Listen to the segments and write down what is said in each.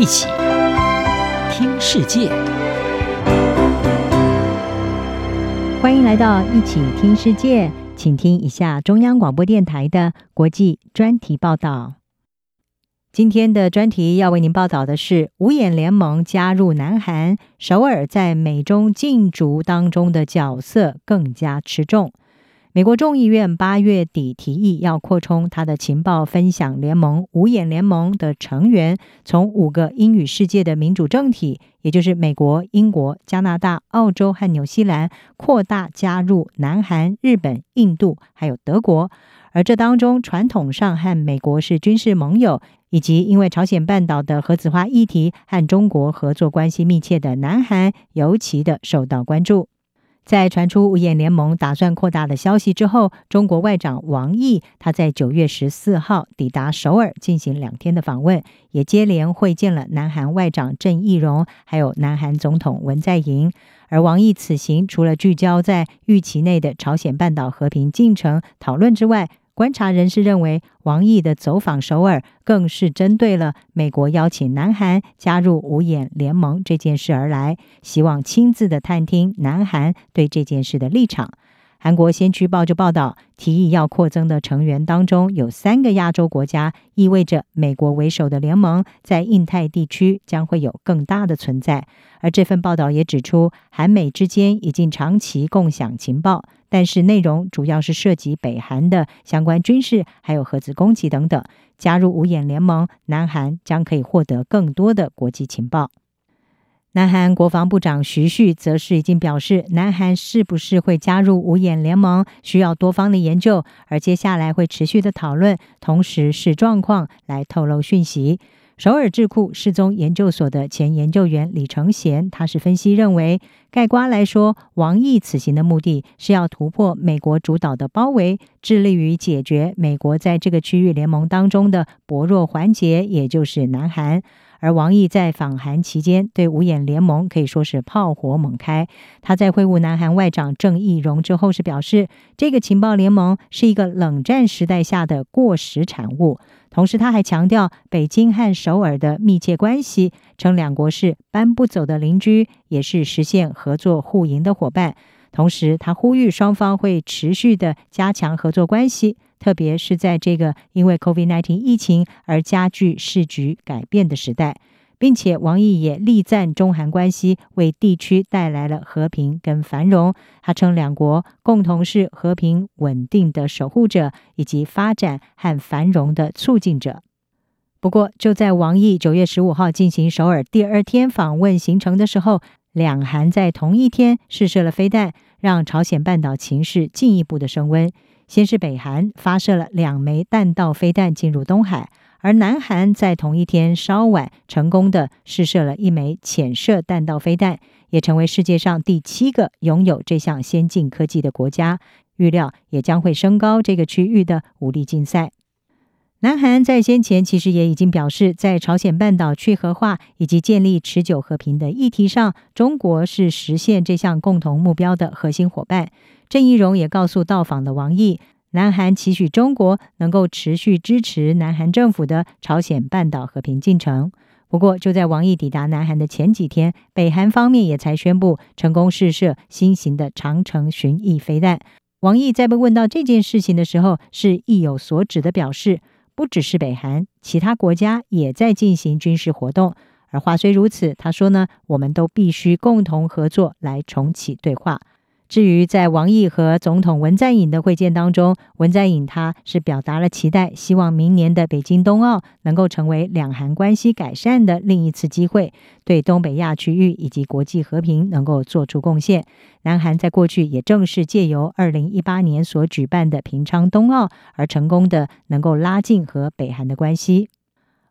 一起听世界，欢迎来到一起听世界，请听一下中央广播电台的国际专题报道。今天的专题要为您报道的是五眼联盟加入南韩，首尔在美中竞逐当中的角色更加持重。美国众议院八月底提议要扩充它的情报分享联盟“五眼联盟”的成员，从五个英语世界的民主政体，也就是美国、英国、加拿大、澳洲和纽西兰，扩大加入南韩、日本、印度还有德国。而这当中，传统上和美国是军事盟友，以及因为朝鲜半岛的核子化议题和中国合作关系密切的南韩，尤其的受到关注。在传出五眼联盟打算扩大的消息之后，中国外长王毅他在九月十四号抵达首尔进行两天的访问，也接连会见了南韩外长郑义溶，还有南韩总统文在寅。而王毅此行除了聚焦在预期内的朝鲜半岛和平进程讨论之外，观察人士认为，王毅的走访首尔更是针对了美国邀请南韩加入五眼联盟这件事而来，希望亲自的探听南韩对这件事的立场。韩国先驱报就报道，提议要扩增的成员当中有三个亚洲国家，意味着美国为首的联盟在印太地区将会有更大的存在。而这份报道也指出，韩美之间已经长期共享情报，但是内容主要是涉及北韩的相关军事，还有核子攻击等等。加入五眼联盟，南韩将可以获得更多的国际情报。南韩国防部长徐旭则是已经表示，南韩是不是会加入五眼联盟，需要多方的研究，而接下来会持续的讨论，同时视状况来透露讯息。首尔智库世宗研究所的前研究员李承贤，他是分析认为，概括来说，王毅此行的目的是要突破美国主导的包围，致力于解决美国在这个区域联盟当中的薄弱环节，也就是南韩。而王毅在访韩期间，对五眼联盟可以说是炮火猛开。他在会晤南韩外长郑义溶之后，是表示这个情报联盟是一个冷战时代下的过时产物。同时，他还强调北京和首尔的密切关系，称两国是搬不走的邻居，也是实现合作互赢的伙伴。同时，他呼吁双方会持续的加强合作关系。特别是在这个因为 COVID-19 疫情而加剧市局改变的时代，并且王毅也力赞中韩关系为地区带来了和平跟繁荣。他称两国共同是和平稳定的守护者，以及发展和繁荣的促进者。不过，就在王毅九月十五号进行首尔第二天访问行程的时候，两韩在同一天试射了飞弹，让朝鲜半岛情势进一步的升温。先是北韩发射了两枚弹道飞弹进入东海，而南韩在同一天稍晚成功的试射了一枚潜射弹道飞弹，也成为世界上第七个拥有这项先进科技的国家。预料也将会升高这个区域的武力竞赛。南韩在先前其实也已经表示，在朝鲜半岛去核化以及建立持久和平的议题上，中国是实现这项共同目标的核心伙伴。郑义溶也告诉到访的王毅，南韩期许中国能够持续支持南韩政府的朝鲜半岛和平进程。不过，就在王毅抵达南韩的前几天，北韩方面也才宣布成功试射新型的长城巡弋飞弹。王毅在被问到这件事情的时候，是意有所指的表示，不只是北韩，其他国家也在进行军事活动。而话虽如此，他说呢，我们都必须共同合作来重启对话。至于在王毅和总统文在寅的会见当中，文在寅他是表达了期待，希望明年的北京冬奥能够成为两韩关系改善的另一次机会，对东北亚区域以及国际和平能够做出贡献。南韩在过去也正是借由二零一八年所举办的平昌冬奥而成功的能够拉近和北韩的关系。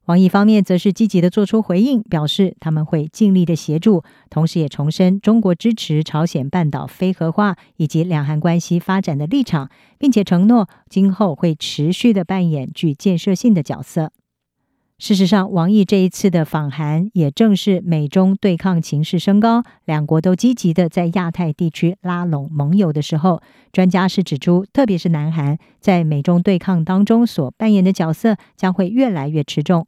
王毅方面则是积极的做出回应，表示他们会尽力的协助，同时也重申中国支持朝鲜半岛非核化以及两韩关系发展的立场，并且承诺今后会持续的扮演具建设性的角色。事实上，王毅这一次的访韩也正是美中对抗情势升高，两国都积极的在亚太地区拉拢盟友的时候，专家是指出，特别是南韩在美中对抗当中所扮演的角色将会越来越持重。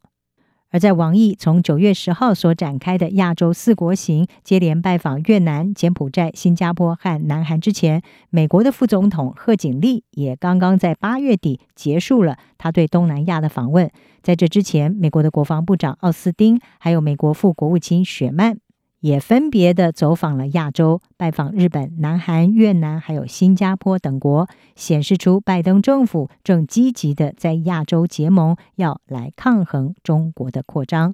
而在王毅从九月十号所展开的亚洲四国行，接连拜访越南、柬埔寨、新加坡和南韩之前，美国的副总统贺锦丽也刚刚在八月底结束了他对东南亚的访问。在这之前，美国的国防部长奥斯汀，还有美国副国务卿雪曼。也分别的走访了亚洲，拜访日本、南韩、越南，还有新加坡等国，显示出拜登政府正积极的在亚洲结盟，要来抗衡中国的扩张。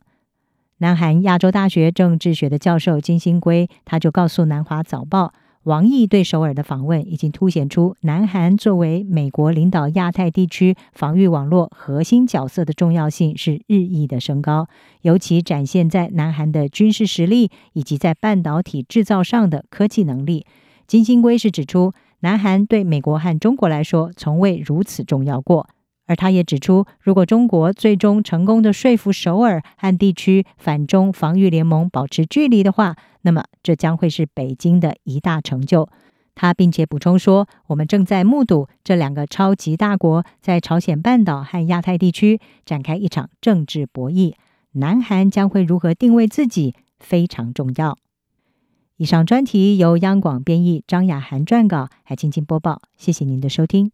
南韩亚洲大学政治学的教授金星圭，他就告诉南华早报。王毅对首尔的访问已经凸显出南韩作为美国领导亚太地区防御网络核心角色的重要性是日益的升高，尤其展现在南韩的军事实力以及在半导体制造上的科技能力。金星圭是指出，南韩对美国和中国来说从未如此重要过。而他也指出，如果中国最终成功的说服首尔和地区反中防御联盟保持距离的话，那么这将会是北京的一大成就。他并且补充说，我们正在目睹这两个超级大国在朝鲜半岛和亚太地区展开一场政治博弈，南韩将会如何定位自己非常重要。以上专题由央广编译，张雅涵撰稿，还请播报。谢谢您的收听。